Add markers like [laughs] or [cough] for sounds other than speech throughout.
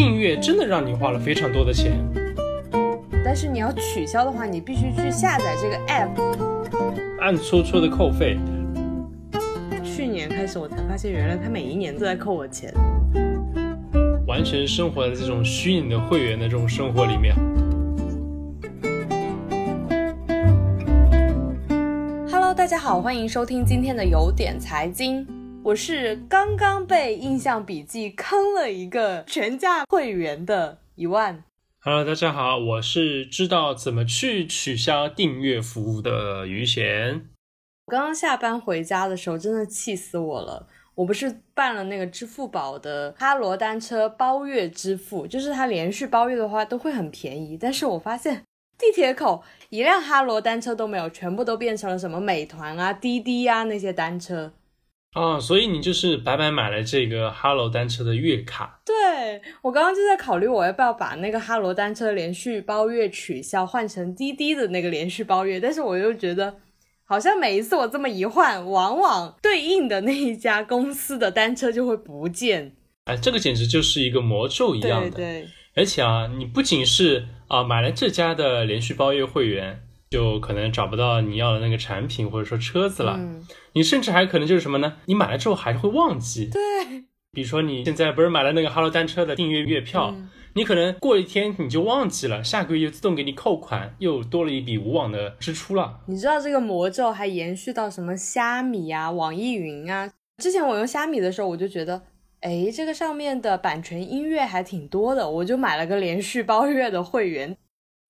订阅真的让你花了非常多的钱。但是你要取消的话，你必须去下载这个 app，暗戳戳的扣费。去年开始我才发现，原来他每一年都在扣我钱。完全生活在这种虚拟的会员的这种生活里面。Hello，大家好，欢迎收听今天的有点财经。我是刚刚被印象笔记坑了一个全价会员的一万。Hello，大家好，我是知道怎么去取消订阅服务的于贤。我刚刚下班回家的时候，真的气死我了。我不是办了那个支付宝的哈罗单车包月支付，就是它连续包月的话都会很便宜。但是我发现地铁口一辆哈罗单车都没有，全部都变成了什么美团啊、滴滴啊那些单车。啊，所以你就是白白买了这个哈罗单车的月卡。对我刚刚就在考虑，我要不要把那个哈罗单车连续包月取消，换成滴滴的那个连续包月。但是我又觉得，好像每一次我这么一换，往往对应的那一家公司的单车就会不见。哎，这个简直就是一个魔咒一样的。对对。而且啊，你不仅是啊买了这家的连续包月会员。就可能找不到你要的那个产品或者说车子了，你甚至还可能就是什么呢？你买了之后还是会忘记。对，比如说你现在不是买了那个哈罗单车的订阅月票，你可能过一天你就忘记了，下个月又自动给你扣款，又多了一笔无网的支出了。你知道这个魔咒还延续到什么虾米啊、网易云啊？之前我用虾米的时候，我就觉得，哎，这个上面的版权音乐还挺多的，我就买了个连续包月的会员。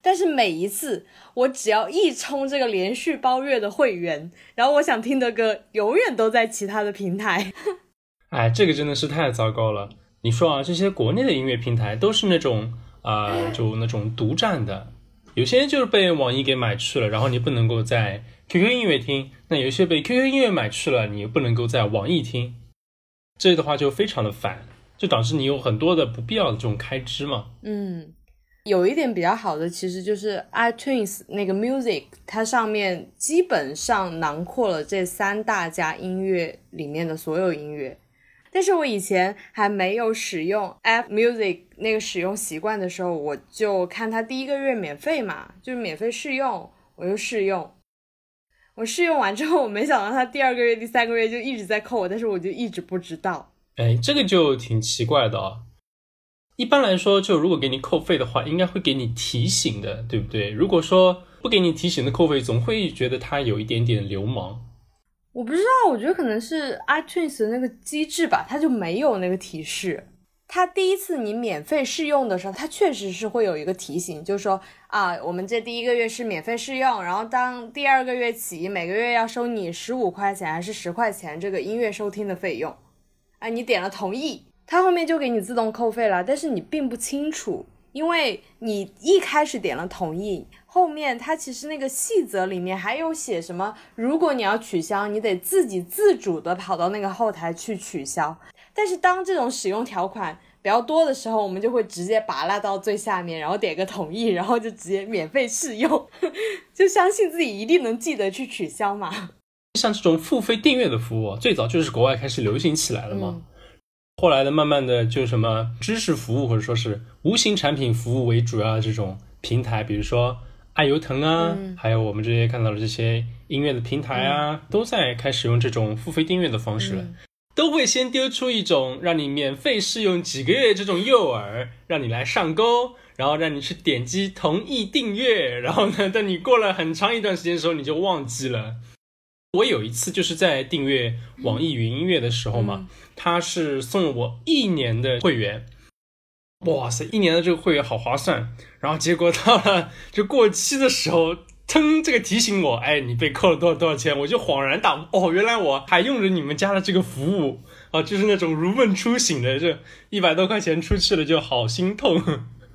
但是每一次我只要一充这个连续包月的会员，然后我想听的歌永远都在其他的平台。[laughs] 哎，这个真的是太糟糕了。你说啊，这些国内的音乐平台都是那种啊，就那种独占的，有些就是被网易给买去了，然后你不能够在 QQ 音乐听；那有些被 QQ 音乐买去了，你又不能够在网易听。这的话就非常的烦，就导致你有很多的不必要的这种开支嘛。嗯。有一点比较好的，其实就是 iTunes 那个 Music，它上面基本上囊括了这三大家音乐里面的所有音乐。但是我以前还没有使用 App Music 那个使用习惯的时候，我就看它第一个月免费嘛，就是免费试用，我就试用。我试用完之后，我没想到它第二个月、第三个月就一直在扣我，但是我就一直不知道。哎，这个就挺奇怪的啊。一般来说，就如果给你扣费的话，应该会给你提醒的，对不对？如果说不给你提醒的扣费，总会觉得它有一点点流氓。我不知道，我觉得可能是 iTunes 的那个机制吧，它就没有那个提示。它第一次你免费试用的时候，它确实是会有一个提醒，就是说啊，我们这第一个月是免费试用，然后当第二个月起，每个月要收你十五块钱还是十块钱这个音乐收听的费用。啊，你点了同意。它后面就给你自动扣费了，但是你并不清楚，因为你一开始点了同意，后面它其实那个细则里面还有写什么，如果你要取消，你得自己自主的跑到那个后台去取消。但是当这种使用条款比较多的时候，我们就会直接拔拉到最下面，然后点个同意，然后就直接免费试用，[laughs] 就相信自己一定能记得去取消嘛。像这种付费订阅的服务，最早就是国外开始流行起来了嘛。后来的，慢慢的就什么知识服务或者说是无形产品服务为主要的这种平台，比如说爱优腾啊，还有我们这些看到的这些音乐的平台啊，都在开始用这种付费订阅的方式了，都会先丢出一种让你免费试用几个月这种诱饵，让你来上钩，然后让你去点击同意订阅，然后呢，等你过了很长一段时间的时候，你就忘记了。我有一次就是在订阅网易云音乐的时候嘛，他是送了我一年的会员，哇塞，一年的这个会员好划算。然后结果到了就过期的时候，腾，这个提醒我，哎，你被扣了多少多少钱，我就恍然大悟，哦，原来我还用着你们家的这个服务啊，就是那种如梦初醒的，这一百多块钱出去了就好心痛。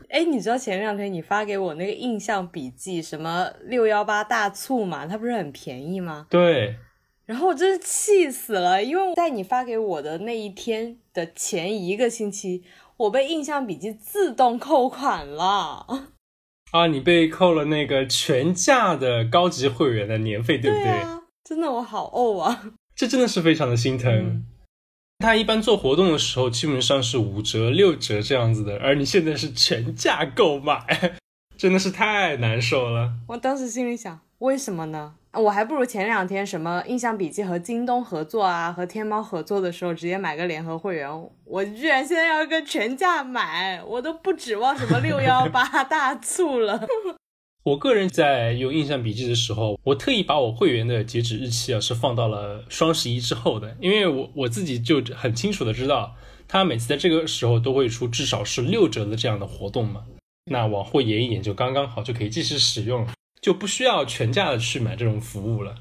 哎，你知道前两天你发给我那个印象笔记什么六幺八大促嘛？它不是很便宜吗？对。然后我真是气死了，因为在你发给我的那一天的前一个星期，我被印象笔记自动扣款了。啊，你被扣了那个全价的高级会员的年费，对不对？真的，我好怄啊！这真的是非常的心疼。它一般做活动的时候基本上是五折、六折这样子的，而你现在是全价购买，[laughs] 真的是太难受了。我当时心里想，为什么呢？我还不如前两天什么印象笔记和京东合作啊，和天猫合作的时候直接买个联合会员。我居然现在要跟全价买，我都不指望什么六幺八大促了。我个人在用印象笔记的时候，我特意把我会员的截止日期啊是放到了双十一之后的，因为我我自己就很清楚的知道，他每次在这个时候都会出至少是六折的这样的活动嘛，那往后延一延就刚刚好，就可以继续使用。就不需要全价的去买这种服务了，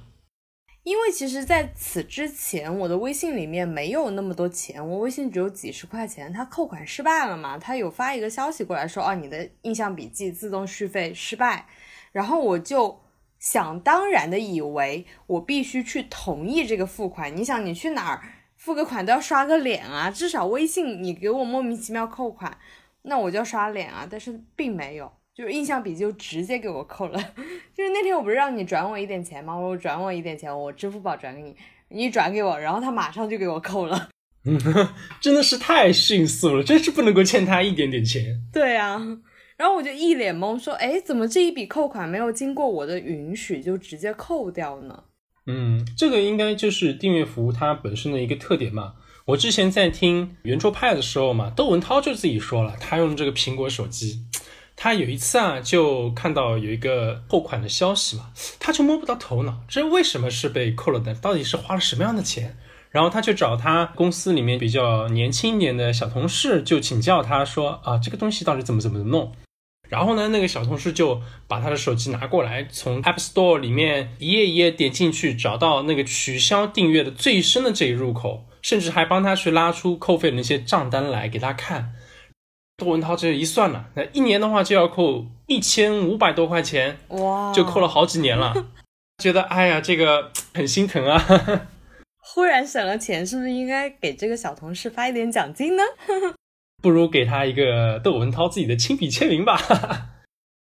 因为其实在此之前，我的微信里面没有那么多钱，我微信只有几十块钱。他扣款失败了嘛？他有发一个消息过来说，哦，你的印象笔记自动续费失败。然后我就想当然的以为我必须去同意这个付款。你想，你去哪儿付个款都要刷个脸啊，至少微信你给我莫名其妙扣款，那我就要刷脸啊。但是并没有。就是印象笔记就直接给我扣了，[laughs] 就是那天我不是让你转我一点钱吗？我转我一点钱，我支付宝转给你，你转给我，然后他马上就给我扣了，嗯 [laughs] 真的是太迅速了，真是不能够欠他一点点钱。对啊，然后我就一脸懵，说，哎，怎么这一笔扣款没有经过我的允许就直接扣掉呢？嗯，这个应该就是订阅服务它本身的一个特点嘛。我之前在听圆桌派的时候嘛，窦文涛就自己说了，他用这个苹果手机。他有一次啊，就看到有一个扣款的消息嘛，他就摸不到头脑，这为什么是被扣了的？到底是花了什么样的钱？然后他就找他公司里面比较年轻一点的小同事，就请教他说啊，这个东西到底怎么怎么弄？然后呢，那个小同事就把他的手机拿过来，从 App Store 里面一页一页点进去，找到那个取消订阅的最深的这一入口，甚至还帮他去拉出扣费的那些账单来给他看。窦文涛这一算呢，那一年的话就要扣一千五百多块钱，哇，就扣了好几年了，[laughs] 觉得哎呀，这个很心疼啊。[laughs] 忽然省了钱，是不是应该给这个小同事发一点奖金呢？[laughs] 不如给他一个窦文涛自己的亲笔签名吧。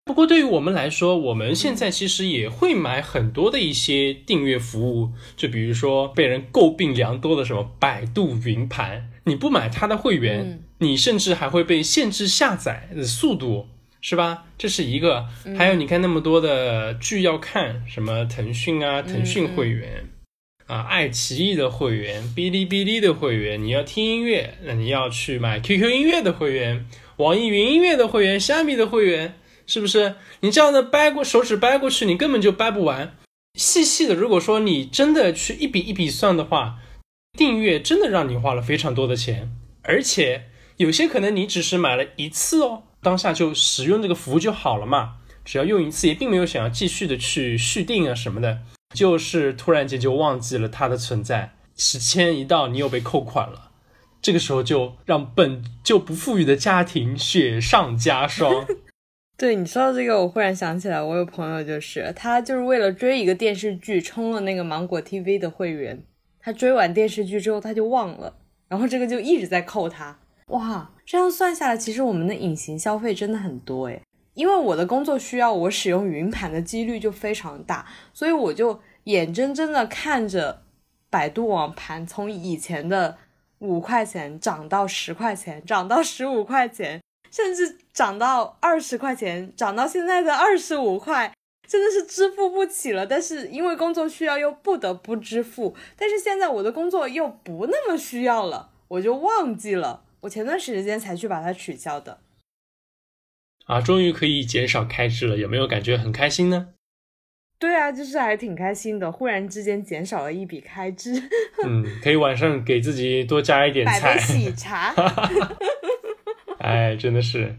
不过对于我们来说，我们现在其实也会买很多的一些订阅服务，就比如说被人诟病良多的什么百度云盘，你不买它的会员。你甚至还会被限制下载的速度，是吧？这是一个。还有，你看那么多的剧要看，什么腾讯啊，腾讯会员啊，爱奇艺的会员，哔哩哔哩的会员，你要听音乐，那你要去买 QQ 音乐的会员，网易云音乐的会员，虾米的会员，是不是？你这样的掰过手指掰过去，你根本就掰不完。细细的，如果说你真的去一笔一笔算的话，订阅真的让你花了非常多的钱，而且。有些可能你只是买了一次哦，当下就使用这个服务就好了嘛，只要用一次，也并没有想要继续的去续订啊什么的，就是突然间就忘记了它的存在，时间一到你又被扣款了，这个时候就让本就不富裕的家庭雪上加霜。[laughs] 对你说到这个，我忽然想起来，我有朋友就是他就是为了追一个电视剧充了那个芒果 TV 的会员，他追完电视剧之后他就忘了，然后这个就一直在扣他。哇，这样算下来，其实我们的隐形消费真的很多诶。因为我的工作需要，我使用云盘的几率就非常大，所以我就眼睁睁的看着百度网盘从以前的五块钱涨到十块钱，涨到十五块钱，甚至涨到二十块钱，涨到现在的二十五块，真的是支付不起了。但是因为工作需要，又不得不支付。但是现在我的工作又不那么需要了，我就忘记了。我前段时间才去把它取消的，啊，终于可以减少开支了，有没有感觉很开心呢？对啊，就是还挺开心的，忽然之间减少了一笔开支。嗯，可以晚上给自己多加一点 [laughs] 菜。喜茶。[laughs] 哎，真的是。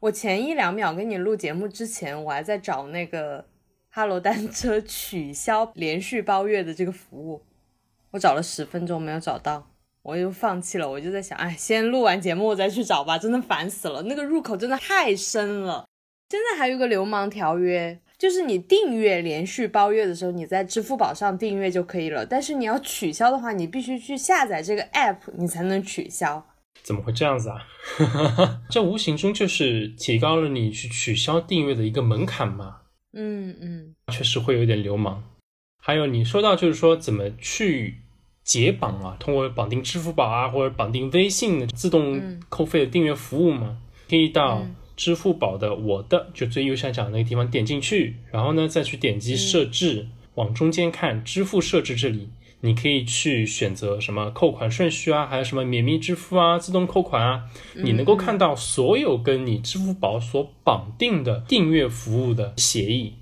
我前一两秒跟你录节目之前，我还在找那个哈罗单车取消连续包月的这个服务，我找了十分钟没有找到。我就放弃了，我就在想，哎，先录完节目我再去找吧，真的烦死了，那个入口真的太深了。现在还有一个流氓条约，就是你订阅连续包月的时候，你在支付宝上订阅就可以了，但是你要取消的话，你必须去下载这个 app，你才能取消。怎么会这样子啊？[laughs] 这无形中就是提高了你去取消订阅的一个门槛嘛？嗯嗯，确实会有点流氓。还有你说到就是说怎么去。解绑啊，通过绑定支付宝啊或者绑定微信的自动扣费的订阅服务嘛，可以到支付宝的我的就最右下角那个地方点进去，然后呢再去点击设置，往中间看支付设置这里。你可以去选择什么扣款顺序啊，还有什么免密支付啊、自动扣款啊，你能够看到所有跟你支付宝所绑定的订阅服务的协议，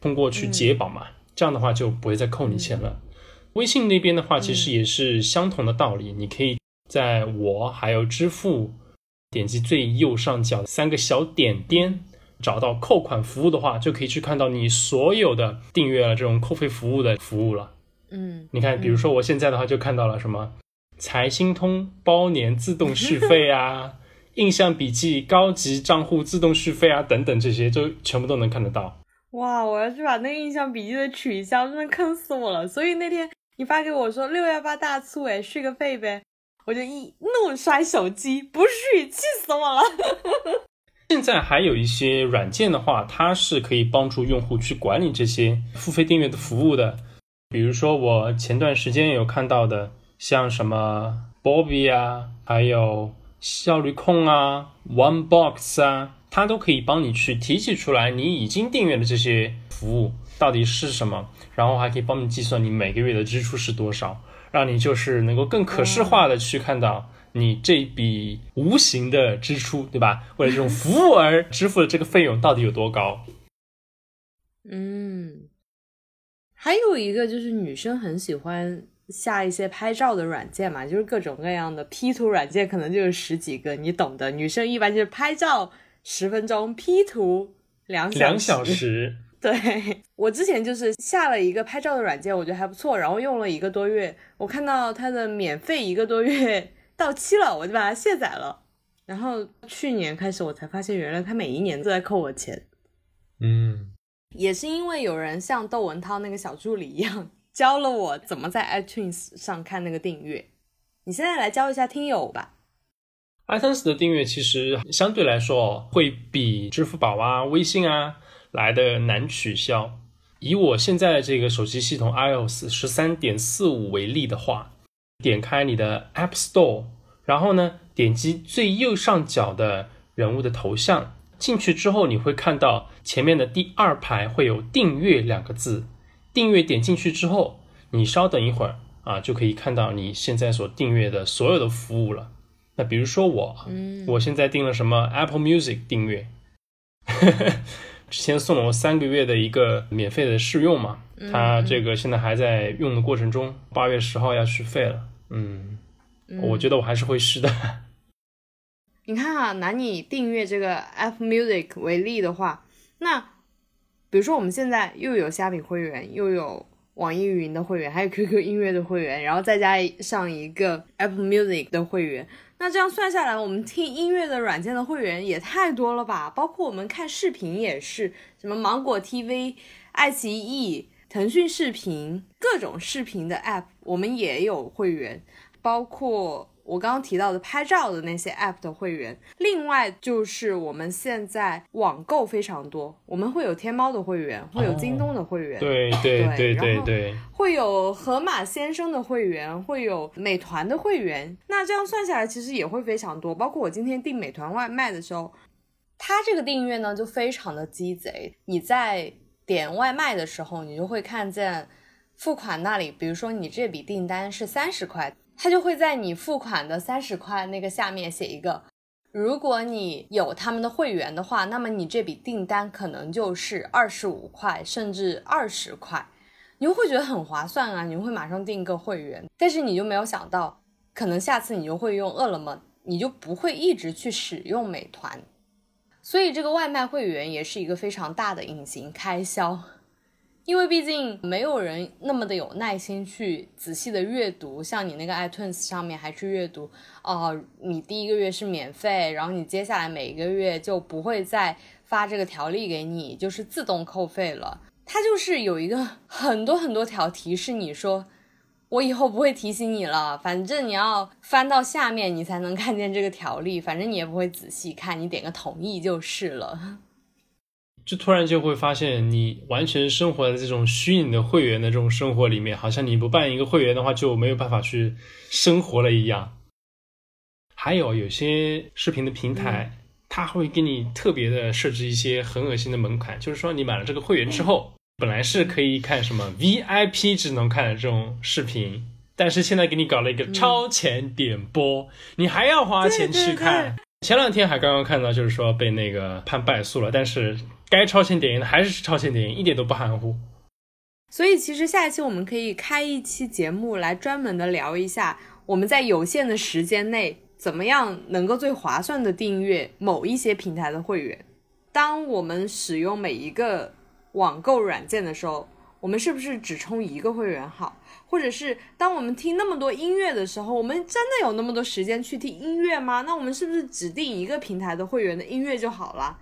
通过去解绑嘛，这样的话就不会再扣你钱了。微信那边的话，其实也是相同的道理，你可以在我还有支付点击最右上角三个小点点，找到扣款服务的话，就可以去看到你所有的订阅了这种扣费服务的服务了。嗯，你看，比如说我现在的话就看到了什么财星通包年自动续费啊，印象笔记高级账户自动续费啊等等这些，就全部都能看得到。哇，我要去把那个印象笔记的取消，真的坑死我了。所以那天你发给我说六幺八大促，哎，续个费呗，我就一怒摔手机，不续，气死我了。[laughs] 现在还有一些软件的话，它是可以帮助用户去管理这些付费订阅的服务的。比如说，我前段时间有看到的，像什么 Bobby 啊，还有效率控啊、OneBox 啊，它都可以帮你去提取出来你已经订阅的这些服务到底是什么，然后还可以帮你计算你每个月的支出是多少，让你就是能够更可视化的去看到你这笔无形的支出，对吧？为了这种服务而支付的这个费用到底有多高？嗯。还有一个就是女生很喜欢下一些拍照的软件嘛，就是各种各样的 P 图软件，可能就是十几个，你懂的。女生一般就是拍照十分钟，P 图两两小时。对我之前就是下了一个拍照的软件，我觉得还不错，然后用了一个多月，我看到它的免费一个多月 [laughs] 到期了，我就把它卸载了。然后去年开始我才发现，原来它每一年都在扣我钱。嗯。也是因为有人像窦文涛那个小助理一样 [laughs] 教了我怎么在 iTunes 上看那个订阅。你现在来教一下听友吧。iTunes 的订阅其实相对来说会比支付宝啊、微信啊来的难取消。以我现在的这个手机系统 iOS 十三点四五为例的话，点开你的 App Store，然后呢，点击最右上角的人物的头像。进去之后，你会看到前面的第二排会有“订阅”两个字。订阅点进去之后，你稍等一会儿啊，就可以看到你现在所订阅的所有的服务了。那比如说我，我现在订了什么 Apple Music 订阅，[laughs] 之前送了我三个月的一个免费的试用嘛，它这个现在还在用的过程中，八月十号要续费了。嗯，我觉得我还是会试的。你看啊，拿你订阅这个 Apple Music 为例的话，那比如说我们现在又有虾米会员，又有网易云的会员，还有 QQ 音乐的会员，然后再加上一个 Apple Music 的会员，那这样算下来，我们听音乐的软件的会员也太多了吧？包括我们看视频也是，什么芒果 TV、爱奇艺、腾讯视频，各种视频的 App 我们也有会员，包括。我刚刚提到的拍照的那些 app 的会员，另外就是我们现在网购非常多，我们会有天猫的会员，会有京东的会员，对对对对对，会有盒马先生的会员，会有美团的会员。那这样算下来，其实也会非常多。包括我今天订美团外卖的时候，它这个订阅呢就非常的鸡贼。你在点外卖的时候，你就会看见付款那里，比如说你这笔订单是三十块。他就会在你付款的三十块那个下面写一个，如果你有他们的会员的话，那么你这笔订单可能就是二十五块甚至二十块，你就会觉得很划算啊，你会马上订个会员。但是你就没有想到，可能下次你就会用饿了么，你就不会一直去使用美团，所以这个外卖会员也是一个非常大的隐形开销。因为毕竟没有人那么的有耐心去仔细的阅读，像你那个 iTunes 上面还去阅读，哦，你第一个月是免费，然后你接下来每一个月就不会再发这个条例给你，就是自动扣费了。它就是有一个很多很多条提示你说，我以后不会提醒你了，反正你要翻到下面你才能看见这个条例，反正你也不会仔细看，你点个同意就是了。就突然就会发现，你完全生活在这种虚拟的会员的这种生活里面，好像你不办一个会员的话就没有办法去生活了一样。还有有些视频的平台，它会给你特别的设置一些很恶心的门槛，就是说你买了这个会员之后，本来是可以看什么 VIP 只能看的这种视频，但是现在给你搞了一个超前点播，你还要花钱去看。前两天还刚刚看到，就是说被那个判败诉了，但是该超前点映的还是超前点映，一点都不含糊。所以其实下一期我们可以开一期节目来专门的聊一下，我们在有限的时间内怎么样能够最划算的订阅某一些平台的会员。当我们使用每一个网购软件的时候，我们是不是只充一个会员好？或者是当我们听那么多音乐的时候，我们真的有那么多时间去听音乐吗？那我们是不是指定一个平台的会员的音乐就好了？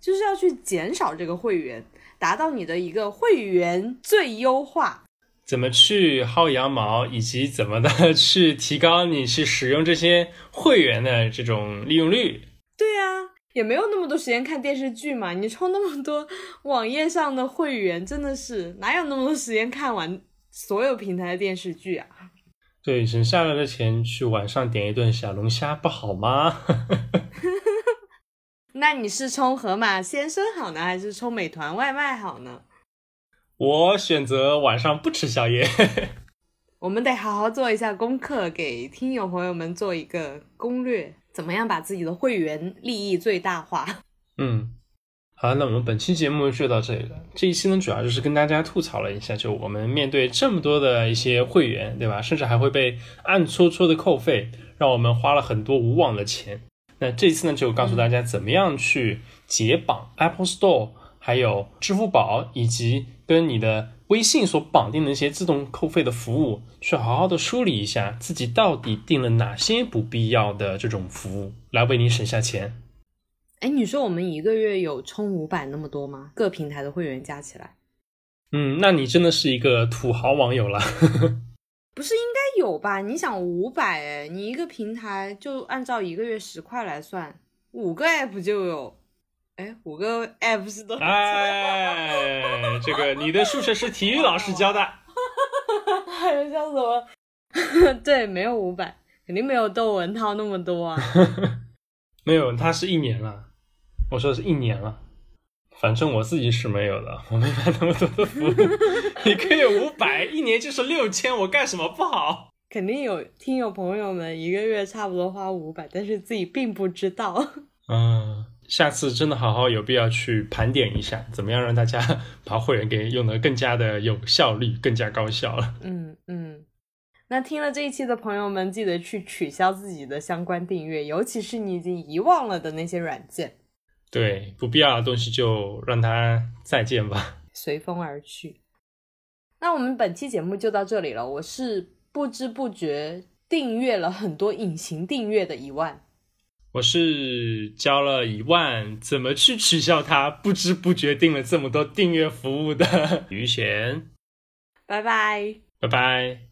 就是要去减少这个会员，达到你的一个会员最优化。怎么去薅羊毛，以及怎么的去提高你去使用这些会员的这种利用率？对呀，也没有那么多时间看电视剧嘛。你充那么多网页上的会员，真的是哪有那么多时间看完？所有平台的电视剧啊，对，省下来的钱去晚上点一顿小龙虾不好吗？[laughs] 那你是充盒马先生好呢，还是充美团外卖好呢？我选择晚上不吃宵夜。[laughs] 我们得好好做一下功课，给听友朋友们做一个攻略，怎么样把自己的会员利益最大化？[laughs] 嗯。好，那我们本期节目就到这里了。这一期呢，主要就是跟大家吐槽了一下，就我们面对这么多的一些会员，对吧？甚至还会被暗戳戳的扣费，让我们花了很多无望的钱。那这次呢，就告诉大家怎么样去解绑 Apple Store，还有支付宝，以及跟你的微信所绑定的一些自动扣费的服务，去好好的梳理一下自己到底订了哪些不必要的这种服务，来为你省下钱。哎，你说我们一个月有充五百那么多吗？各平台的会员加起来？嗯，那你真的是一个土豪网友了。[laughs] 不是应该有吧？你想五百，哎，你一个平台就按照一个月十块来算，五个 app 就有，哎，五个 app 是多少？哎，这个你的数学是体育老师教的。还有像什么？[laughs] 对，没有五百，肯定没有窦文涛那么多啊。[laughs] 没有，他是一年了。我说的是一年了，反正我自己是没有的，我没买那么多的服务。一个月五百，一年就是六千，我干什么不好？肯定有听友朋友们一个月差不多花五百，但是自己并不知道。嗯，下次真的好好有必要去盘点一下，怎么样让大家把会员给用的更加的有效率，更加高效了。嗯嗯。那听了这一期的朋友们，记得去取消自己的相关订阅，尤其是你已经遗忘了的那些软件。对，不必要的东西就让它再见吧，随风而去。那我们本期节目就到这里了。我是不知不觉订阅了很多隐形订阅的一万，我是交了一万，怎么去取笑他？不知不觉订了这么多订阅服务的 [laughs] 余弦。拜拜，拜拜。